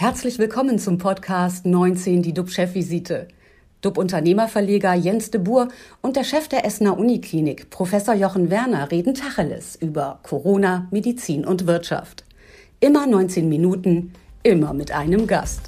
Herzlich willkommen zum Podcast 19, die DUB-Chefvisite. DUB-Unternehmerverleger Jens de Boer und der Chef der Essener Uniklinik, Professor Jochen Werner, reden Tacheles über Corona, Medizin und Wirtschaft. Immer 19 Minuten, immer mit einem Gast.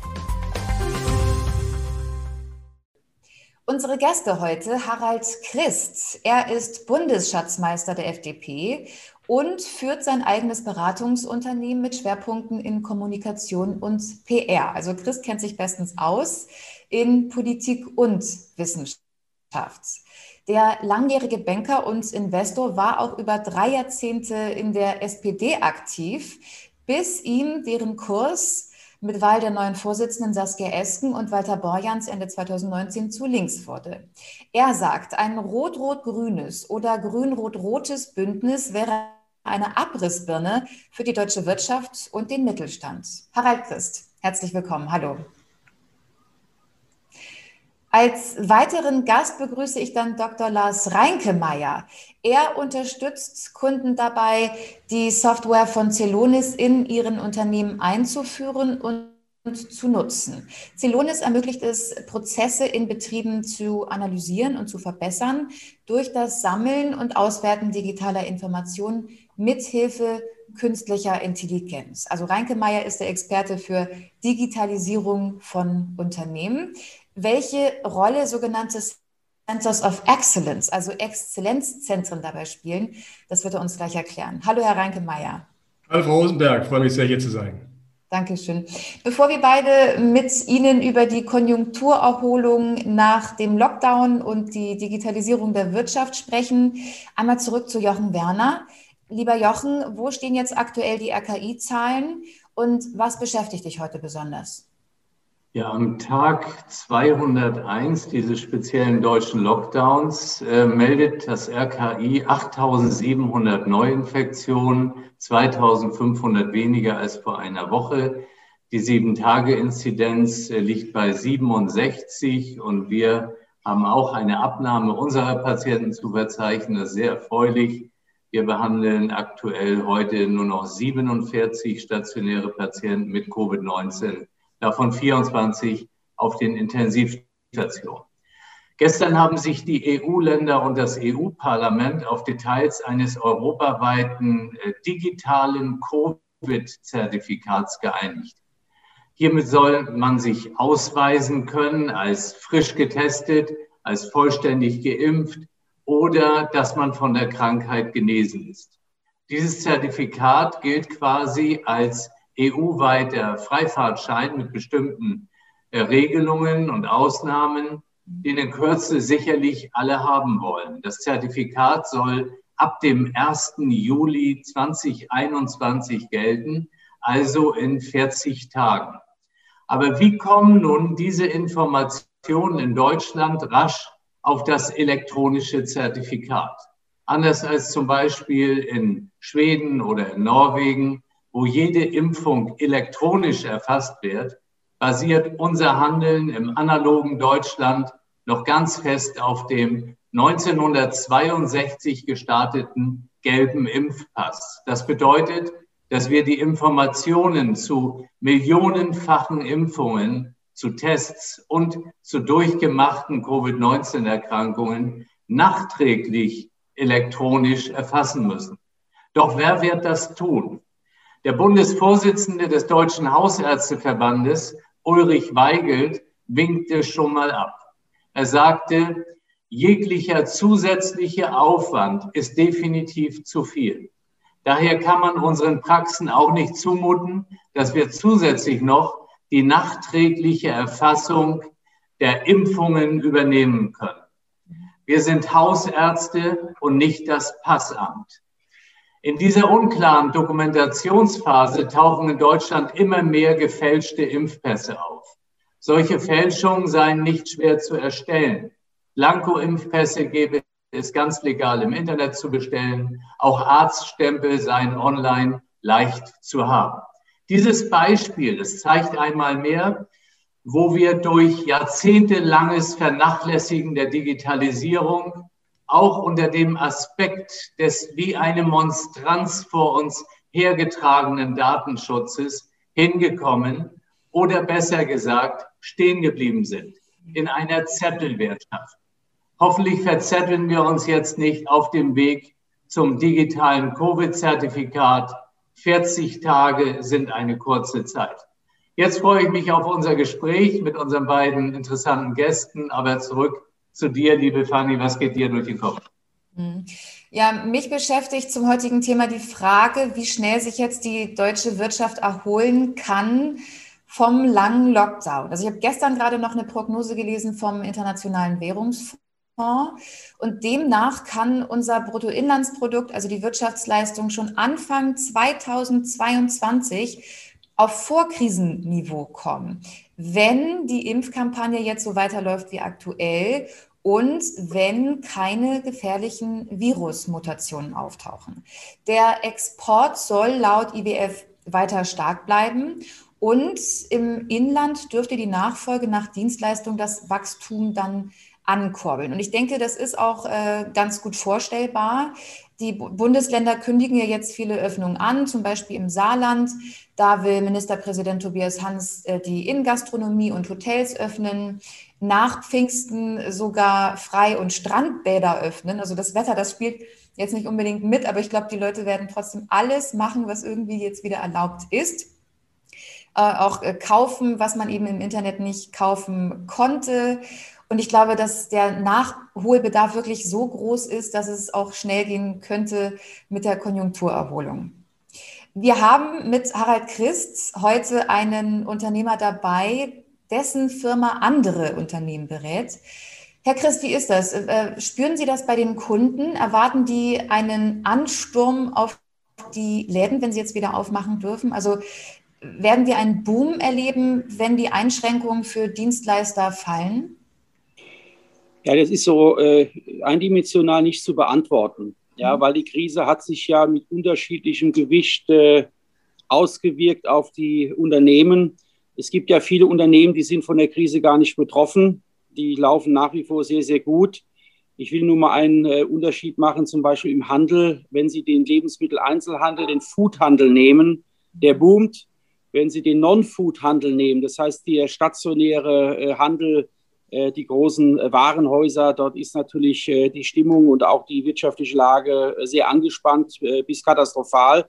Unsere Gäste heute, Harald Christ. Er ist Bundesschatzmeister der FDP und führt sein eigenes Beratungsunternehmen mit Schwerpunkten in Kommunikation und PR. Also Christ kennt sich bestens aus in Politik und Wissenschaft. Der langjährige Banker und Investor war auch über drei Jahrzehnte in der SPD aktiv, bis ihm deren Kurs mit Wahl der neuen Vorsitzenden Saskia Esken und Walter Borjans Ende 2019 zu links wurde. Er sagt, ein rot-rot-grünes oder grün-rot-rotes Bündnis wäre eine Abrissbirne für die deutsche Wirtschaft und den Mittelstand. Harald Christ, herzlich willkommen. Hallo. Als weiteren Gast begrüße ich dann Dr. Lars Reinkemeyer. Er unterstützt Kunden dabei, die Software von Celonis in ihren Unternehmen einzuführen und zu nutzen. Celonis ermöglicht es, Prozesse in Betrieben zu analysieren und zu verbessern durch das Sammeln und Auswerten digitaler Informationen mithilfe künstlicher Intelligenz. Also Reinke Meyer ist der Experte für Digitalisierung von Unternehmen welche Rolle sogenannte Centers of Excellence, also Exzellenzzentren dabei spielen. Das wird er uns gleich erklären. Hallo, Herr Reinke-Meyer. Hallo, Frau Rosenberg. Freue mich sehr, hier zu sein. Dankeschön. Bevor wir beide mit Ihnen über die Konjunkturerholung nach dem Lockdown und die Digitalisierung der Wirtschaft sprechen, einmal zurück zu Jochen Werner. Lieber Jochen, wo stehen jetzt aktuell die RKI-Zahlen und was beschäftigt dich heute besonders? Ja, am Tag 201 dieses speziellen deutschen Lockdowns äh, meldet das RKI 8700 Neuinfektionen, 2500 weniger als vor einer Woche. Die Sieben-Tage-Inzidenz äh, liegt bei 67 und wir haben auch eine Abnahme unserer Patienten zu verzeichnen. Das ist sehr erfreulich. Wir behandeln aktuell heute nur noch 47 stationäre Patienten mit Covid-19 davon 24 auf den Intensivstationen. Gestern haben sich die EU-Länder und das EU-Parlament auf Details eines europaweiten äh, digitalen Covid-Zertifikats geeinigt. Hiermit soll man sich ausweisen können als frisch getestet, als vollständig geimpft oder dass man von der Krankheit genesen ist. Dieses Zertifikat gilt quasi als EU-weiter Freifahrtschein mit bestimmten äh, Regelungen und Ausnahmen, die in Kürze sicherlich alle haben wollen. Das Zertifikat soll ab dem 1. Juli 2021 gelten, also in 40 Tagen. Aber wie kommen nun diese Informationen in Deutschland rasch auf das elektronische Zertifikat? Anders als zum Beispiel in Schweden oder in Norwegen wo jede Impfung elektronisch erfasst wird, basiert unser Handeln im analogen Deutschland noch ganz fest auf dem 1962 gestarteten gelben Impfpass. Das bedeutet, dass wir die Informationen zu millionenfachen Impfungen, zu Tests und zu durchgemachten Covid-19-Erkrankungen nachträglich elektronisch erfassen müssen. Doch wer wird das tun? Der Bundesvorsitzende des Deutschen Hausärzteverbandes, Ulrich Weigelt, winkte schon mal ab. Er sagte, jeglicher zusätzliche Aufwand ist definitiv zu viel. Daher kann man unseren Praxen auch nicht zumuten, dass wir zusätzlich noch die nachträgliche Erfassung der Impfungen übernehmen können. Wir sind Hausärzte und nicht das Passamt. In dieser unklaren Dokumentationsphase tauchen in Deutschland immer mehr gefälschte Impfpässe auf. Solche Fälschungen seien nicht schwer zu erstellen. Blanko-Impfpässe gäbe es ganz legal im Internet zu bestellen. Auch Arztstempel seien online leicht zu haben. Dieses Beispiel, das zeigt einmal mehr, wo wir durch jahrzehntelanges Vernachlässigen der Digitalisierung auch unter dem Aspekt des wie eine Monstranz vor uns hergetragenen Datenschutzes hingekommen oder besser gesagt stehen geblieben sind in einer Zettelwirtschaft. Hoffentlich verzetteln wir uns jetzt nicht auf dem Weg zum digitalen Covid-Zertifikat. 40 Tage sind eine kurze Zeit. Jetzt freue ich mich auf unser Gespräch mit unseren beiden interessanten Gästen. Aber zurück zu dir, liebe Fanny. Was geht dir durch den Kopf? Mhm. Ja, mich beschäftigt zum heutigen Thema die Frage, wie schnell sich jetzt die deutsche Wirtschaft erholen kann vom langen Lockdown. Also ich habe gestern gerade noch eine Prognose gelesen vom Internationalen Währungsfonds. Und demnach kann unser Bruttoinlandsprodukt, also die Wirtschaftsleistung, schon Anfang 2022 auf Vorkrisenniveau kommen, wenn die Impfkampagne jetzt so weiterläuft wie aktuell und wenn keine gefährlichen Virusmutationen auftauchen. Der Export soll laut IWF weiter stark bleiben und im Inland dürfte die Nachfolge nach Dienstleistung das Wachstum dann ankurbeln. Und ich denke, das ist auch äh, ganz gut vorstellbar. Die Bundesländer kündigen ja jetzt viele Öffnungen an, zum Beispiel im Saarland. Da will Ministerpräsident Tobias Hans äh, die Innengastronomie und Hotels öffnen nach Pfingsten sogar Frei- und Strandbäder öffnen. Also das Wetter, das spielt jetzt nicht unbedingt mit, aber ich glaube, die Leute werden trotzdem alles machen, was irgendwie jetzt wieder erlaubt ist. Äh, auch äh, kaufen, was man eben im Internet nicht kaufen konnte. Und ich glaube, dass der Nachholbedarf wirklich so groß ist, dass es auch schnell gehen könnte mit der Konjunkturerholung. Wir haben mit Harald Christ heute einen Unternehmer dabei, dessen Firma andere Unternehmen berät. Herr Christ, wie ist das? Äh, spüren Sie das bei den Kunden? Erwarten die einen Ansturm auf die Läden, wenn sie jetzt wieder aufmachen dürfen? Also werden wir einen Boom erleben, wenn die Einschränkungen für Dienstleister fallen? Ja, das ist so äh, eindimensional nicht zu beantworten. Ja, mhm. weil die Krise hat sich ja mit unterschiedlichem Gewicht äh, ausgewirkt auf die Unternehmen. Es gibt ja viele Unternehmen, die sind von der Krise gar nicht betroffen. Die laufen nach wie vor sehr, sehr gut. Ich will nur mal einen äh, Unterschied machen, zum Beispiel im Handel. Wenn Sie den Lebensmitteleinzelhandel, den Foodhandel nehmen, der boomt. Wenn Sie den Non-Food-Handel nehmen, das heißt der stationäre äh, Handel, die großen äh, Warenhäuser, dort ist natürlich äh, die Stimmung und auch die wirtschaftliche Lage äh, sehr angespannt bis katastrophal.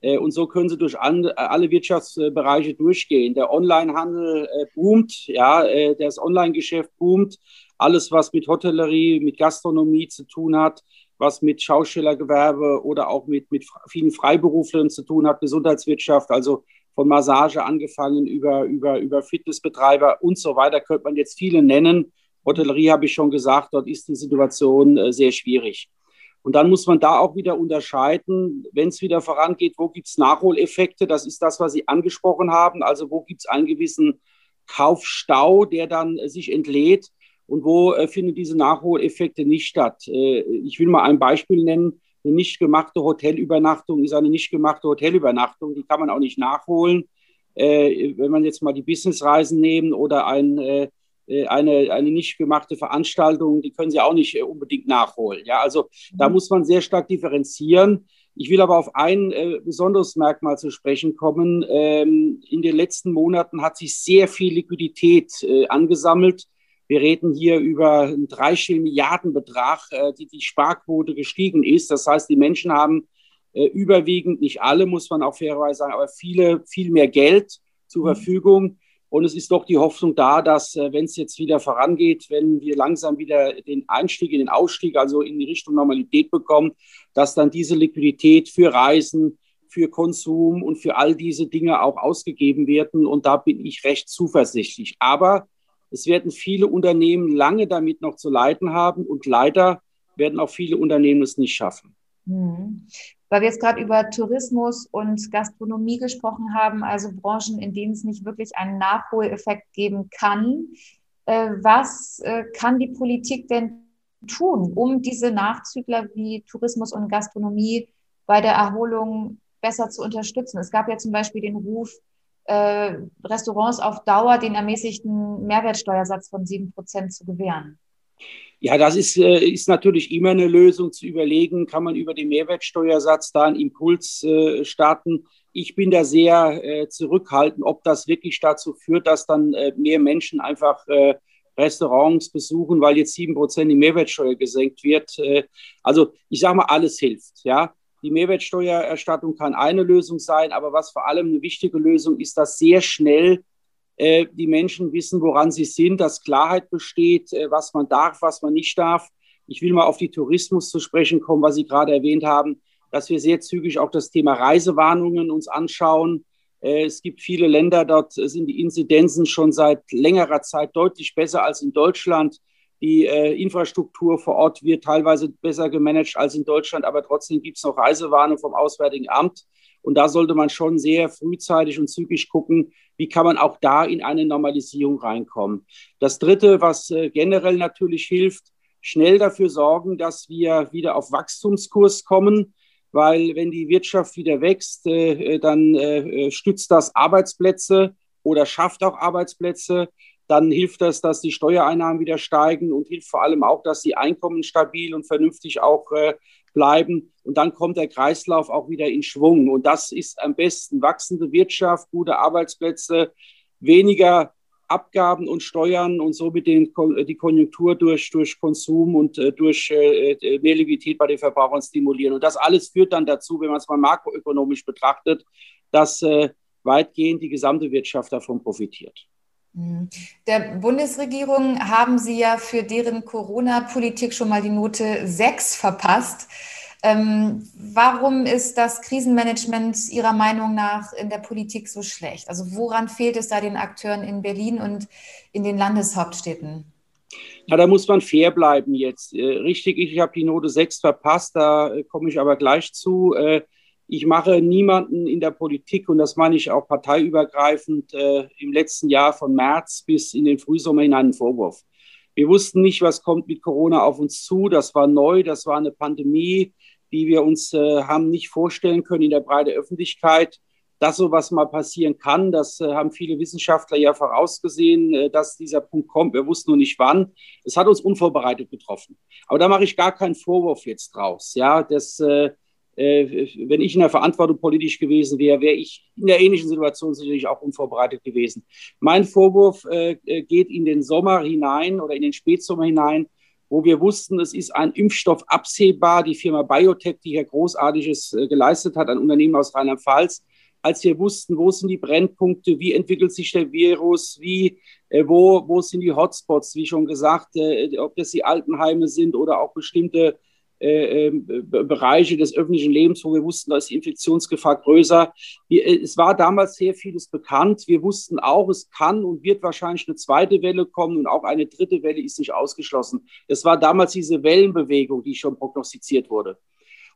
Äh, und so können sie durch alle Wirtschaftsbereiche durchgehen. Der Onlinehandel äh, boomt, ja, äh, das Online-Geschäft boomt. Alles, was mit Hotellerie, mit Gastronomie zu tun hat, was mit Schaustellergewerbe oder auch mit, mit vielen Freiberuflern zu tun hat, Gesundheitswirtschaft, also von Massage angefangen über, über, über Fitnessbetreiber und so weiter, könnte man jetzt viele nennen. Hotellerie habe ich schon gesagt, dort ist die Situation sehr schwierig. Und dann muss man da auch wieder unterscheiden, wenn es wieder vorangeht, wo gibt es Nachholeffekte? Das ist das, was Sie angesprochen haben. Also wo gibt es einen gewissen Kaufstau, der dann äh, sich entlädt und wo äh, finden diese Nachholeffekte nicht statt? Äh, ich will mal ein Beispiel nennen. Eine nicht gemachte Hotelübernachtung ist eine nicht gemachte Hotelübernachtung. Die kann man auch nicht nachholen. Äh, wenn man jetzt mal die Businessreisen nehmen oder ein äh, äh, eine, eine nicht gemachte Veranstaltung, die können Sie auch nicht äh, unbedingt nachholen. Ja, also da mhm. muss man sehr stark differenzieren. Ich will aber auf ein äh, besonderes Merkmal zu sprechen kommen. Ähm, in den letzten Monaten hat sich sehr viel Liquidität äh, angesammelt. Wir reden hier über einen dreistelligen Milliardenbetrag, äh, die die Sparquote gestiegen ist. Das heißt, die Menschen haben äh, überwiegend, nicht alle, muss man auch fairerweise sagen, aber viele, viel mehr Geld zur mhm. Verfügung. Und es ist doch die Hoffnung da, dass, äh, wenn es jetzt wieder vorangeht, wenn wir langsam wieder den Einstieg in den Ausstieg, also in die Richtung Normalität bekommen, dass dann diese Liquidität für Reisen, für Konsum und für all diese Dinge auch ausgegeben werden. Und da bin ich recht zuversichtlich. Aber es werden viele Unternehmen lange damit noch zu leiden haben und leider werden auch viele Unternehmen es nicht schaffen. Mhm weil wir jetzt gerade über Tourismus und Gastronomie gesprochen haben, also Branchen, in denen es nicht wirklich einen Nachholeffekt geben kann. Äh, was äh, kann die Politik denn tun, um diese Nachzügler wie Tourismus und Gastronomie bei der Erholung besser zu unterstützen? Es gab ja zum Beispiel den Ruf, äh, Restaurants auf Dauer den ermäßigten Mehrwertsteuersatz von sieben Prozent zu gewähren. Ja, das ist, äh, ist natürlich immer eine Lösung zu überlegen, kann man über den Mehrwertsteuersatz da einen Impuls äh, starten. Ich bin da sehr zurückhaltend, ob das wirklich dazu führt, dass dann mehr Menschen einfach Restaurants besuchen, weil jetzt sieben Prozent die Mehrwertsteuer gesenkt wird. Also ich sage mal, alles hilft. Ja, die Mehrwertsteuererstattung kann eine Lösung sein, aber was vor allem eine wichtige Lösung ist, dass sehr schnell äh, die Menschen wissen, woran sie sind, dass Klarheit besteht, äh, was man darf, was man nicht darf. Ich will mal auf die Tourismus zu sprechen kommen, was Sie gerade erwähnt haben, dass wir sehr zügig auch das Thema Reisewarnungen uns anschauen. Äh, es gibt viele Länder, dort sind die Inzidenzen schon seit längerer Zeit deutlich besser als in Deutschland. Die äh, Infrastruktur vor Ort wird teilweise besser gemanagt als in Deutschland, aber trotzdem gibt es noch Reisewarnung vom Auswärtigen Amt. Und da sollte man schon sehr frühzeitig und zügig gucken, wie kann man auch da in eine Normalisierung reinkommen. Das Dritte, was äh, generell natürlich hilft, schnell dafür sorgen, dass wir wieder auf Wachstumskurs kommen, weil wenn die Wirtschaft wieder wächst, äh, dann äh, stützt das Arbeitsplätze oder schafft auch Arbeitsplätze. Dann hilft das, dass die Steuereinnahmen wieder steigen und hilft vor allem auch, dass die Einkommen stabil und vernünftig auch bleiben. Und dann kommt der Kreislauf auch wieder in Schwung. Und das ist am besten wachsende Wirtschaft, gute Arbeitsplätze, weniger Abgaben und Steuern und somit den, die Konjunktur durch, durch Konsum und äh, durch äh, äh, mehr Liquidität bei den Verbrauchern stimulieren. Und das alles führt dann dazu, wenn man es mal makroökonomisch betrachtet, dass äh, weitgehend die gesamte Wirtschaft davon profitiert. Mhm. Der Bundesregierung haben Sie ja für deren Corona-Politik schon mal die Note 6 verpasst. Ähm, warum ist das Krisenmanagement Ihrer Meinung nach in der Politik so schlecht? Also woran fehlt es da den Akteuren in Berlin und in den Landeshauptstädten? Ja, da muss man fair bleiben jetzt. Äh, richtig, ich habe die Note 6 verpasst, da äh, komme ich aber gleich zu. Ich mache niemanden in der Politik, und das meine ich auch parteiübergreifend, äh, im letzten Jahr von März bis in den Frühsommer hinein einen Vorwurf. Wir wussten nicht, was kommt mit Corona auf uns zu. Das war neu, das war eine Pandemie, die wir uns äh, haben nicht vorstellen können in der breiten Öffentlichkeit. Dass sowas mal passieren kann, das äh, haben viele Wissenschaftler ja vorausgesehen, äh, dass dieser Punkt kommt. Wir wussten nur nicht wann. Es hat uns unvorbereitet getroffen. Aber da mache ich gar keinen Vorwurf jetzt draus. Ja, das, äh, wenn ich in der Verantwortung politisch gewesen wäre, wäre ich in der ähnlichen Situation sicherlich auch unvorbereitet gewesen. Mein Vorwurf äh, äh, geht in den Sommer hinein oder in den Spätsommer hinein, wo wir wussten, es ist ein Impfstoff absehbar. Die Firma Biotech, die hier Großartiges geleistet hat, ein Unternehmen aus Rheinland-Pfalz, als wir wussten, wo sind die Brennpunkte, wie entwickelt sich der Virus, wie, wo, wo sind die Hotspots, wie schon gesagt, ob das die Altenheime sind oder auch bestimmte äh, Bereiche des öffentlichen Lebens, wo wir wussten, da ist die Infektionsgefahr größer. Äh, es war damals sehr vieles bekannt. Wir wussten auch, es kann und wird wahrscheinlich eine zweite Welle kommen und auch eine dritte Welle ist nicht ausgeschlossen. Es war damals diese Wellenbewegung, die schon prognostiziert wurde.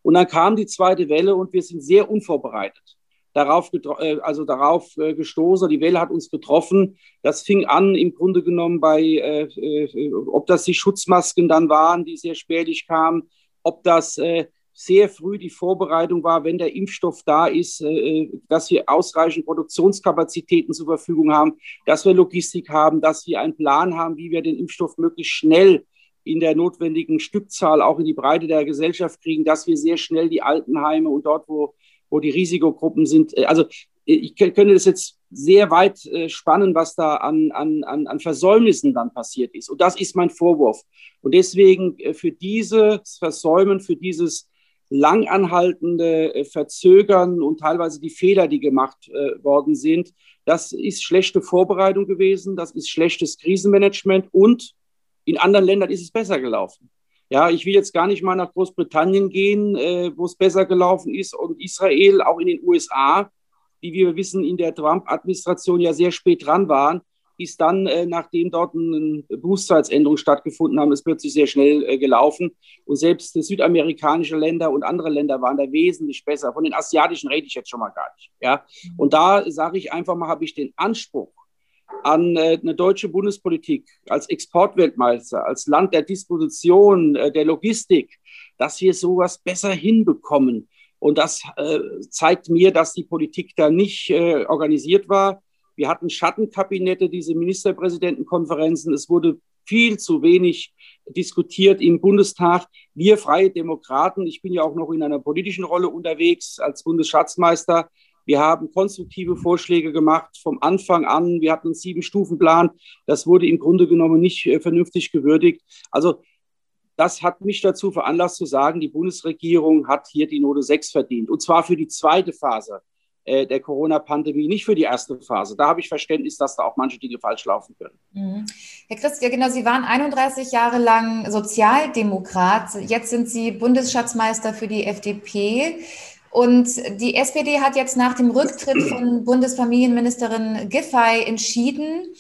Und dann kam die zweite Welle und wir sind sehr unvorbereitet darauf, äh, also darauf gestoßen. Die Welle hat uns getroffen. Das fing an im Grunde genommen bei, äh, ob das die Schutzmasken dann waren, die sehr spärlich kamen, ob das äh, sehr früh die Vorbereitung war, wenn der Impfstoff da ist, äh, äh, dass wir ausreichend Produktionskapazitäten zur Verfügung haben, dass wir Logistik haben, dass wir einen Plan haben, wie wir den Impfstoff möglichst schnell in der notwendigen Stückzahl auch in die Breite der Gesellschaft kriegen, dass wir sehr schnell die Altenheime und dort, wo, wo die Risikogruppen sind, also ich könnte das jetzt sehr weit äh, spannen, was da an, an, an Versäumnissen dann passiert ist. Und das ist mein Vorwurf. Und deswegen äh, für dieses Versäumen, für dieses langanhaltende äh, Verzögern und teilweise die Fehler, die gemacht worden sind, das ist schlechte Vorbereitung gewesen, das ist schlechtes Krisenmanagement und in anderen Ländern ist es besser gelaufen. Ja, ich will jetzt gar nicht mal nach Großbritannien gehen, wo es besser gelaufen ist und Israel, auch in den USA die wir wissen, in der Trump-Administration ja sehr spät dran waren, ist dann, äh, nachdem dort eine Berufszeitsänderung stattgefunden haben, ist plötzlich sehr schnell äh, gelaufen. Und selbst südamerikanische Länder und andere Länder waren da wesentlich besser. Von den asiatischen rede ich jetzt schon mal gar nicht. Ja? Und da sage ich einfach mal, habe ich den Anspruch an äh, eine deutsche Bundespolitik als Exportweltmeister, als Land der Disposition, äh, der Logistik, dass wir sowas besser hinbekommen und das äh, zeigt mir, dass die Politik da nicht äh, organisiert war. Wir hatten Schattenkabinette, diese Ministerpräsidentenkonferenzen. Es wurde viel zu wenig diskutiert im Bundestag. Wir Freie Demokraten, ich bin ja auch noch in einer politischen Rolle unterwegs als Bundesschatzmeister. Wir haben konstruktive Vorschläge gemacht vom Anfang an. Wir hatten einen Sieben-Stufen-Plan. Das wurde im Grunde genommen nicht äh, vernünftig gewürdigt. Also das hat mich dazu veranlasst zu sagen, die Bundesregierung hat hier die Note 6 verdient. Und zwar für die zweite Phase äh, der Corona-Pandemie, nicht für die erste Phase. Da habe ich Verständnis, dass da auch manche Dinge falsch laufen können. Mhm. Herr Christ, ja genau, Sie waren 31 Jahre lang Sozialdemokrat. Jetzt sind Sie Bundesschatzmeister für die FDP. Und die SPD hat jetzt nach dem Rücktritt von Bundesfamilienministerin Giffey entschieden,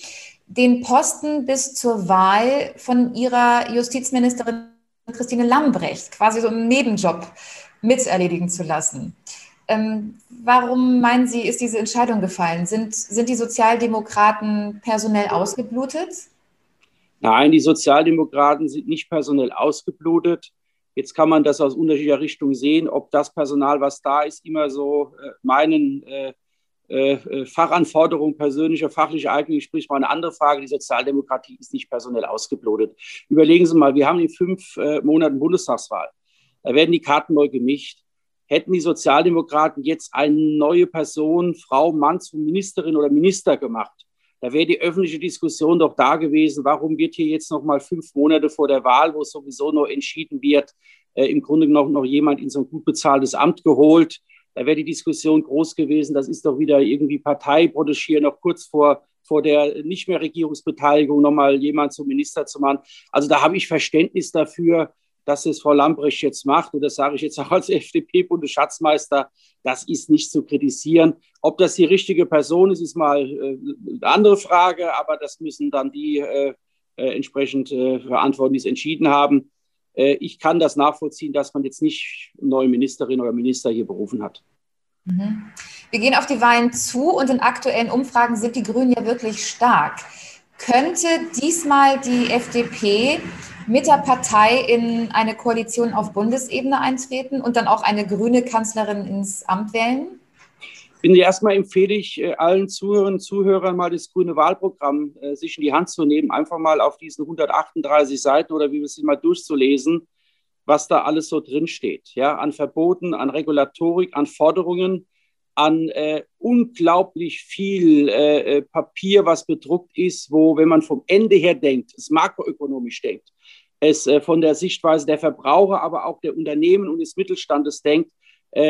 den Posten bis zur Wahl von ihrer Justizministerin Christine Lambrecht quasi so einen Nebenjob miterledigen zu lassen. Ähm, warum meinen Sie, ist diese Entscheidung gefallen? Sind, sind die Sozialdemokraten personell ausgeblutet? Nein, die Sozialdemokraten sind nicht personell ausgeblutet. Jetzt kann man das aus unterschiedlicher Richtung sehen, ob das Personal, was da ist, immer so äh, meinen äh, Fachanforderungen persönlicher, fachlicher Eignung sprich mal eine andere Frage. Die Sozialdemokratie ist nicht personell ausgeblutet. Überlegen Sie mal, wir haben in fünf äh, Monaten Bundestagswahl. Da werden die Karten neu gemischt. Hätten die Sozialdemokraten jetzt eine neue Person, Frau, Mann zum Ministerin oder Minister gemacht, da wäre die öffentliche Diskussion doch da gewesen, warum wird hier jetzt noch mal fünf Monate vor der Wahl, wo sowieso noch entschieden wird, äh, im Grunde genommen noch jemand in so ein gut bezahltes Amt geholt, da wäre die Diskussion groß gewesen, das ist doch wieder irgendwie Parteiprotegieren, noch kurz vor, vor der nicht mehr Regierungsbeteiligung nochmal jemand zum Minister zu machen. Also da habe ich Verständnis dafür, dass es Frau Lambrecht jetzt macht. Und das sage ich jetzt auch als FDP-Bundesschatzmeister. Das ist nicht zu kritisieren. Ob das die richtige Person ist, ist mal äh, eine andere Frage. Aber das müssen dann die äh, äh, entsprechend äh, verantworten, die es entschieden haben. Äh, ich kann das nachvollziehen, dass man jetzt nicht neue Ministerin oder Minister hier berufen hat. Mhm. Wir gehen auf die Wahlen zu und in aktuellen Umfragen sind die Grünen ja wirklich stark. Könnte diesmal die FDP mit der Partei in eine Koalition auf Bundesebene eintreten und dann auch eine grüne Kanzlerin ins Amt wählen? Bin erstmal empfehle ich äh, allen Zuhörern und Zuhörern mal das grüne Wahlprogramm äh, sich in die Hand zu nehmen, einfach mal auf diesen 138 Seiten oder wie wir es mal durchzulesen, was da alles so drin steht. Ja, an Verboten, an Regulatorik, an Forderungen, an äh, unglaublich viel äh, äh, Papier, was bedruckt ist, wo, wenn man vom Ende her denkt, es makroökonomisch denkt, es äh, von der Sichtweise der Verbraucher, aber auch der Unternehmen und des Mittelstandes denkt,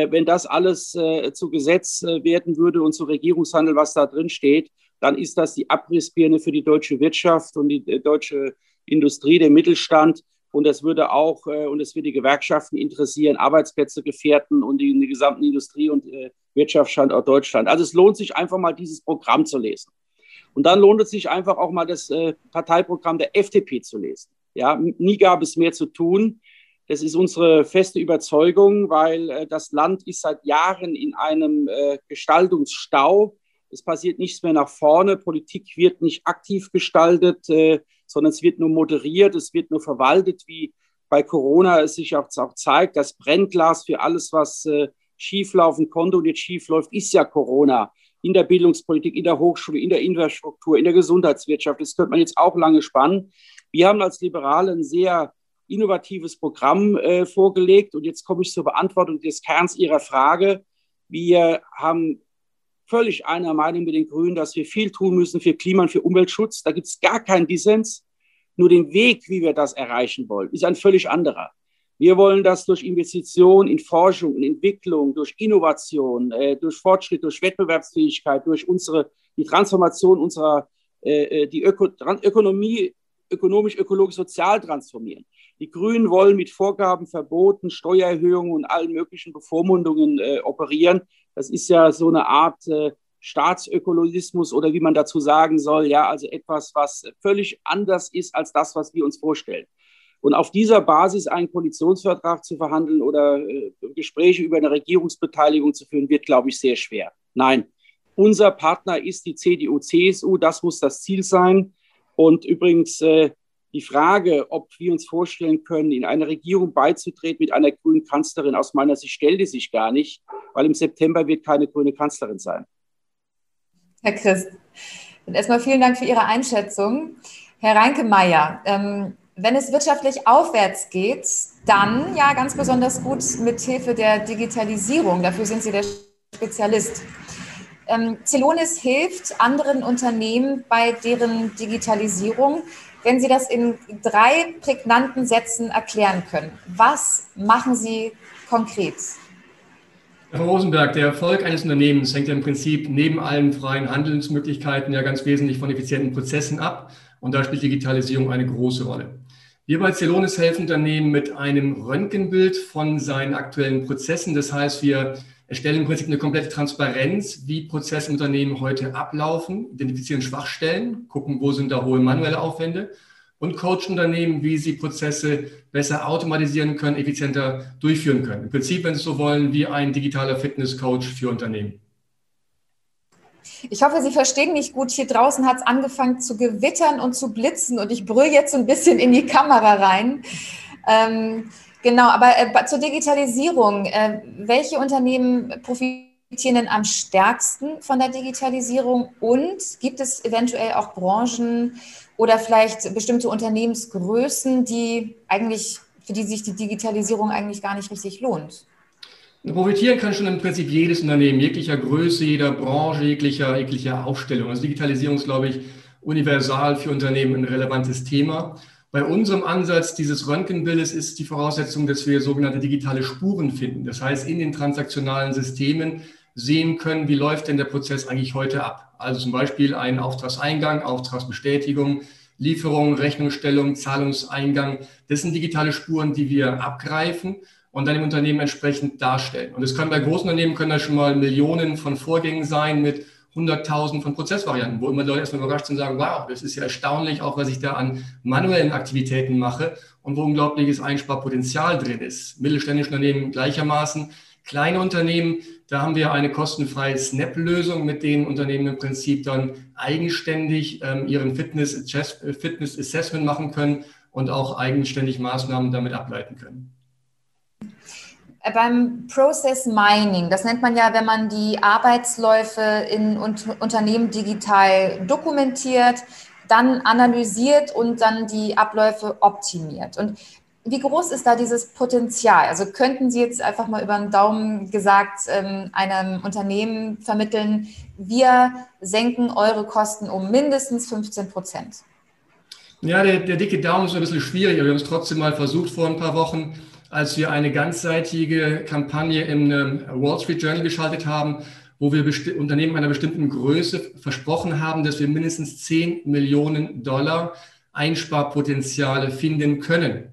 wenn das alles äh, zu Gesetz äh, werden würde und zu Regierungshandel, was da drin steht, dann ist das die Abrissbirne für die deutsche Wirtschaft und die deutsche Industrie, der Mittelstand. Und das würde auch, und es würde die Gewerkschaften interessieren, Arbeitsplätze gefährden und die, die gesamten Industrie- und äh, Wirtschaftsstandort Deutschland. Also es lohnt sich einfach mal, dieses Programm zu lesen. Und dann lohnt es sich einfach auch mal das äh, Parteiprogramm der FDP zu lesen. Ja, nie gab es mehr zu tun. Das ist unsere feste Überzeugung, weil äh, das Land ist seit Jahren in einem äh, Gestaltungsstau. Es passiert nichts mehr nach vorne. Politik wird nicht aktiv gestaltet, äh, sondern es wird nur moderiert, es wird nur verwaltet, wie bei Corona es sich auch, zeigt. Das Brennglas für alles, was schieflaufen konnte und jetzt schiefläuft, ist ja Corona. In der Bildungspolitik, in der Hochschule, in der Infrastruktur, in der Gesundheitswirtschaft. Das könnte man jetzt auch lange spannen. Wir haben als Liberale ein sehr innovatives Programm äh, vorgelegt. Und jetzt komme ich zur Beantwortung des Kerns Ihrer Frage. Wir haben völlig einer Meinung mit den Grünen, dass wir viel tun müssen für Klima und für Umweltschutz. Da gibt es gar keinen Dissens. Nur den Weg, wie wir das erreichen wollen, ist ein völlig anderer. Wir wollen das durch Investitionen in Forschung, in Entwicklung, durch Innovation, äh, durch Fortschritt, durch Wettbewerbsfähigkeit, durch unsere, die Transformation unserer, äh, äh die Öko Ökonomie ökonomisch, ökologisch, sozial transformieren. Die Grünen wollen mit Vorgaben, Verboten, Steuererhöhungen und allen möglichen Bevormundungen äh, operieren. Das ist ja so eine Art äh, Staatsökologismus oder wie man dazu sagen soll, ja, also etwas, was völlig anders ist als das, was wir uns vorstellen. Und auf dieser Basis einen Koalitionsvertrag zu verhandeln oder äh, Gespräche über eine Regierungsbeteiligung zu führen, wird, glaube ich, sehr schwer. Nein, unser Partner ist die CDU, CSU. Das muss das Ziel sein. Und übrigens äh, die Frage, ob wir uns vorstellen können, in eine Regierung beizutreten mit einer grünen Kanzlerin, aus meiner Sicht stellte sich gar nicht, weil im September wird keine grüne Kanzlerin sein. Herr Christ, erstmal vielen Dank für Ihre Einschätzung. Herr Reinke-Meyer, ähm, wenn es wirtschaftlich aufwärts geht, dann ja ganz besonders gut mit Hilfe der Digitalisierung. Dafür sind Sie der Spezialist. Ähm, Celonis hilft anderen Unternehmen bei deren Digitalisierung. Wenn Sie das in drei prägnanten Sätzen erklären können, was machen Sie konkret? Herr Rosenberg, der Erfolg eines Unternehmens hängt ja im Prinzip neben allen freien Handelsmöglichkeiten ja ganz wesentlich von effizienten Prozessen ab. Und da spielt Digitalisierung eine große Rolle. Wir bei Celonis helfen Unternehmen mit einem Röntgenbild von seinen aktuellen Prozessen. Das heißt, wir erstellen im Prinzip eine komplette Transparenz, wie Prozesse im Unternehmen heute ablaufen, identifizieren Schwachstellen, gucken, wo sind da hohe manuelle Aufwände und coachen Unternehmen, wie sie Prozesse besser automatisieren können, effizienter durchführen können. Im Prinzip, wenn Sie so wollen, wie ein digitaler Fitnesscoach für Unternehmen. Ich hoffe, Sie verstehen mich gut. Hier draußen hat es angefangen zu gewittern und zu blitzen und ich brülle jetzt so ein bisschen in die Kamera rein. Ähm, genau, aber äh, zur Digitalisierung. Äh, welche Unternehmen profitieren denn am stärksten von der Digitalisierung und gibt es eventuell auch Branchen, oder vielleicht bestimmte Unternehmensgrößen, die eigentlich, für die sich die Digitalisierung eigentlich gar nicht richtig lohnt? Profitieren kann schon im Prinzip jedes Unternehmen, jeglicher Größe, jeder Branche, jeglicher, jeglicher Aufstellung. Also Digitalisierung ist, glaube ich, universal für Unternehmen ein relevantes Thema. Bei unserem Ansatz dieses Röntgenbildes ist die Voraussetzung, dass wir sogenannte digitale Spuren finden. Das heißt, in den transaktionalen Systemen sehen können, wie läuft denn der Prozess eigentlich heute ab. Also zum Beispiel ein Auftragseingang, Auftragsbestätigung, Lieferung, Rechnungsstellung, Zahlungseingang. Das sind digitale Spuren, die wir abgreifen und dann im Unternehmen entsprechend darstellen. Und es können bei großen Unternehmen können da schon mal Millionen von Vorgängen sein mit hunderttausend von Prozessvarianten, wo immer Leute erstmal überrascht sind und sagen, wow, das ist ja erstaunlich, auch was ich da an manuellen Aktivitäten mache und wo unglaubliches Einsparpotenzial drin ist. Mittelständische Unternehmen gleichermaßen. Kleine Unternehmen, da haben wir eine kostenfreie Snap-Lösung, mit denen Unternehmen im Prinzip dann eigenständig ähm, ihren Fitness, Fitness Assessment machen können und auch eigenständig Maßnahmen damit ableiten können. Äh, beim Process Mining, das nennt man ja, wenn man die Arbeitsläufe in Unternehmen digital dokumentiert, dann analysiert und dann die Abläufe optimiert. Und wie groß ist da dieses Potenzial? Also könnten Sie jetzt einfach mal über den Daumen gesagt ähm, einem Unternehmen vermitteln, wir senken eure Kosten um mindestens 15 Prozent? Ja, der, der dicke Daumen ist ein bisschen schwierig, aber wir haben es trotzdem mal versucht vor ein paar Wochen, als wir eine ganzseitige Kampagne im ähm, Wall Street Journal geschaltet haben, wo wir Unternehmen einer bestimmten Größe versprochen haben, dass wir mindestens 10 Millionen Dollar Einsparpotenziale finden können.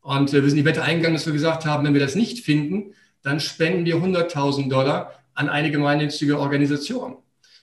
Und wir sind die Wette eingegangen, dass wir gesagt haben, wenn wir das nicht finden, dann spenden wir 100.000 Dollar an eine gemeinnützige Organisation.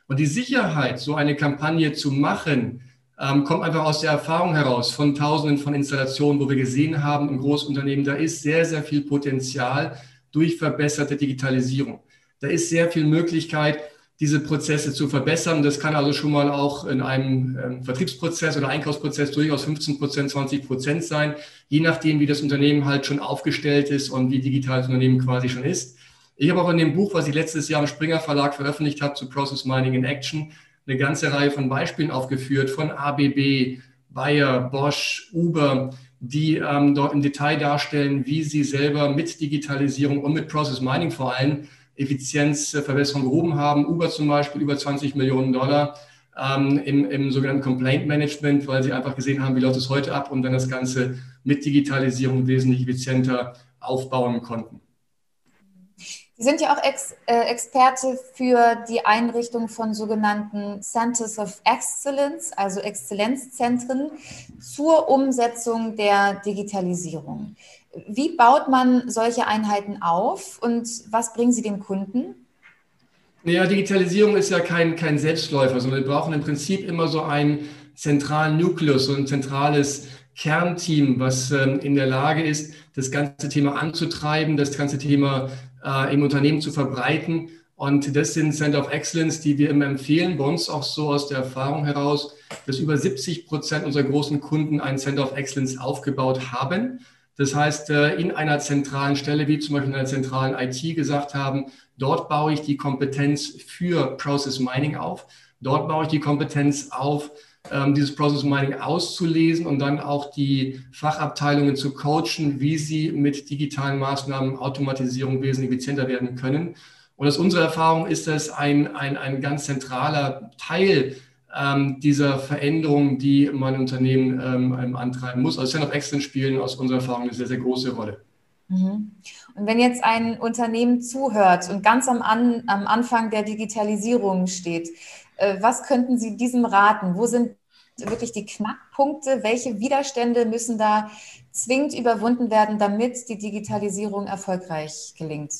Und die Sicherheit, so eine Kampagne zu machen, ähm, kommt einfach aus der Erfahrung heraus von Tausenden von Installationen, wo wir gesehen haben im Großunternehmen, da ist sehr, sehr viel Potenzial durch verbesserte Digitalisierung. Da ist sehr viel Möglichkeit, diese Prozesse zu verbessern. Das kann also schon mal auch in einem ähm, Vertriebsprozess oder Einkaufsprozess durchaus 15 Prozent, 20 Prozent sein, je nachdem, wie das Unternehmen halt schon aufgestellt ist und wie digital das Unternehmen quasi schon ist. Ich habe auch in dem Buch, was ich letztes Jahr im Springer Verlag veröffentlicht habe zu Process Mining in Action, eine ganze Reihe von Beispielen aufgeführt von ABB, Bayer, Bosch, Uber, die ähm, dort im Detail darstellen, wie sie selber mit Digitalisierung und mit Process Mining vor allem Effizienzverbesserung gehoben haben. Uber zum Beispiel über 20 Millionen Dollar ähm, im, im sogenannten Complaint Management, weil sie einfach gesehen haben, wie läuft es heute ab und dann das Ganze mit Digitalisierung wesentlich effizienter aufbauen konnten. Sie sind ja auch Ex, äh, Experte für die Einrichtung von sogenannten Centers of Excellence, also Exzellenzzentren zur Umsetzung der Digitalisierung. Wie baut man solche Einheiten auf und was bringen sie dem Kunden? Ja, Digitalisierung ist ja kein, kein Selbstläufer, sondern wir brauchen im Prinzip immer so einen zentralen Nukleus, so ein zentrales Kernteam, was ähm, in der Lage ist, das ganze Thema anzutreiben, das ganze Thema äh, im Unternehmen zu verbreiten. Und das sind Center of Excellence, die wir immer empfehlen, bei uns auch so aus der Erfahrung heraus, dass über 70 Prozent unserer großen Kunden ein Center of Excellence aufgebaut haben. Das heißt, äh, in einer zentralen Stelle, wie zum Beispiel in einer zentralen IT gesagt haben, dort baue ich die Kompetenz für Process Mining auf. Dort baue ich die Kompetenz auf dieses Process Mining auszulesen und dann auch die Fachabteilungen zu coachen, wie sie mit digitalen Maßnahmen, Automatisierung wesentlich effizienter werden können. Und aus unserer Erfahrung ist das ein, ein, ein ganz zentraler Teil ähm, dieser Veränderung, die mein Unternehmen ähm, antreiben muss. Also Center of Excellence spielen aus unserer Erfahrung eine sehr, sehr große Rolle. Mhm. Und wenn jetzt ein Unternehmen zuhört und ganz am, An, am Anfang der Digitalisierung steht, was könnten Sie diesem raten? Wo sind wirklich die Knackpunkte? Welche Widerstände müssen da zwingend überwunden werden, damit die Digitalisierung erfolgreich gelingt?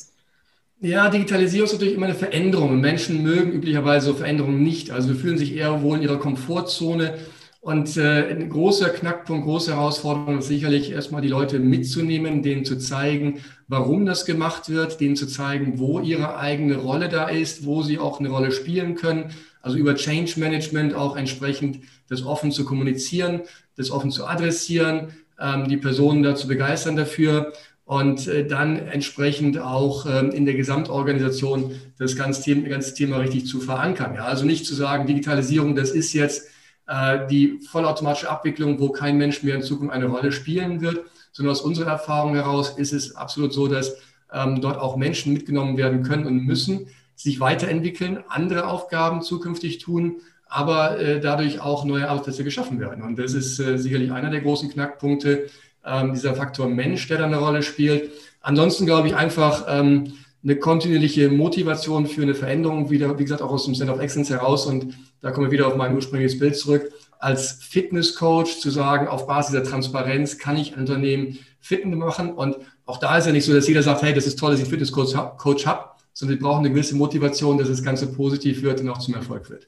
Ja, Digitalisierung ist natürlich immer eine Veränderung. Menschen mögen üblicherweise Veränderungen nicht. Also wir fühlen sich eher wohl in ihrer Komfortzone. Und äh, ein großer Knackpunkt, große Herausforderung ist sicherlich erstmal die Leute mitzunehmen, denen zu zeigen, warum das gemacht wird, denen zu zeigen, wo ihre eigene Rolle da ist, wo sie auch eine Rolle spielen können. Also über Change Management auch entsprechend das offen zu kommunizieren, das offen zu adressieren, ähm, die Personen dazu begeistern dafür und äh, dann entsprechend auch ähm, in der Gesamtorganisation das ganze Thema, ganze Thema richtig zu verankern. Ja? Also nicht zu sagen, Digitalisierung, das ist jetzt äh, die vollautomatische Abwicklung, wo kein Mensch mehr in Zukunft eine Rolle spielen wird, sondern aus unserer Erfahrung heraus ist es absolut so, dass ähm, dort auch Menschen mitgenommen werden können und müssen, sich weiterentwickeln, andere Aufgaben zukünftig tun, aber äh, dadurch auch neue Arbeitsplätze geschaffen werden. Und das ist äh, sicherlich einer der großen Knackpunkte, ähm, dieser Faktor Mensch, der da eine Rolle spielt. Ansonsten glaube ich einfach ähm, eine kontinuierliche Motivation für eine Veränderung, wieder, wie gesagt, auch aus dem Center of Excellence heraus. Und da kommen wir wieder auf mein ursprüngliches Bild zurück. Als Fitnesscoach zu sagen, auf Basis der Transparenz kann ich ein Unternehmen fit machen. Und auch da ist ja nicht so, dass jeder sagt, hey, das ist toll, dass ich einen Fitnesscoach habe, sondern wir brauchen eine gewisse Motivation, dass das Ganze positiv wird und auch zum Erfolg wird.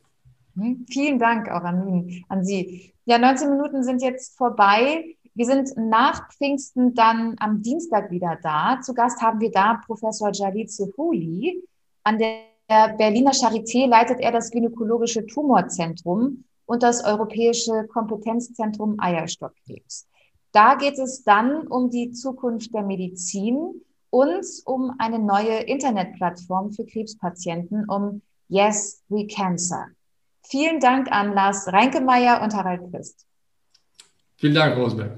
Hm, vielen Dank auch an, an Sie. Ja, 19 Minuten sind jetzt vorbei. Wir sind nach Pfingsten dann am Dienstag wieder da. Zu Gast haben wir da Professor Jalid Zuhuli. An der Berliner Charité leitet er das Gynäkologische Tumorzentrum und das Europäische Kompetenzzentrum Eierstockkrebs. Da geht es dann um die Zukunft der Medizin und um eine neue Internetplattform für Krebspatienten, um Yes, We Cancer. Vielen Dank an Lars Reinkemeyer und Harald Christ. Vielen Dank, Rosenberg.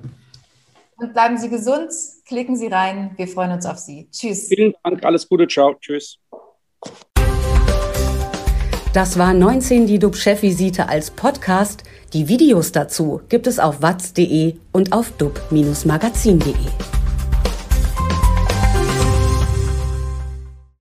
Und bleiben Sie gesund, klicken Sie rein. Wir freuen uns auf Sie. Tschüss. Vielen Dank, alles Gute, ciao, tschüss. Das war 19 die DUB-Chefvisite als Podcast. Die Videos dazu gibt es auf watz.de und auf dub-magazin.de.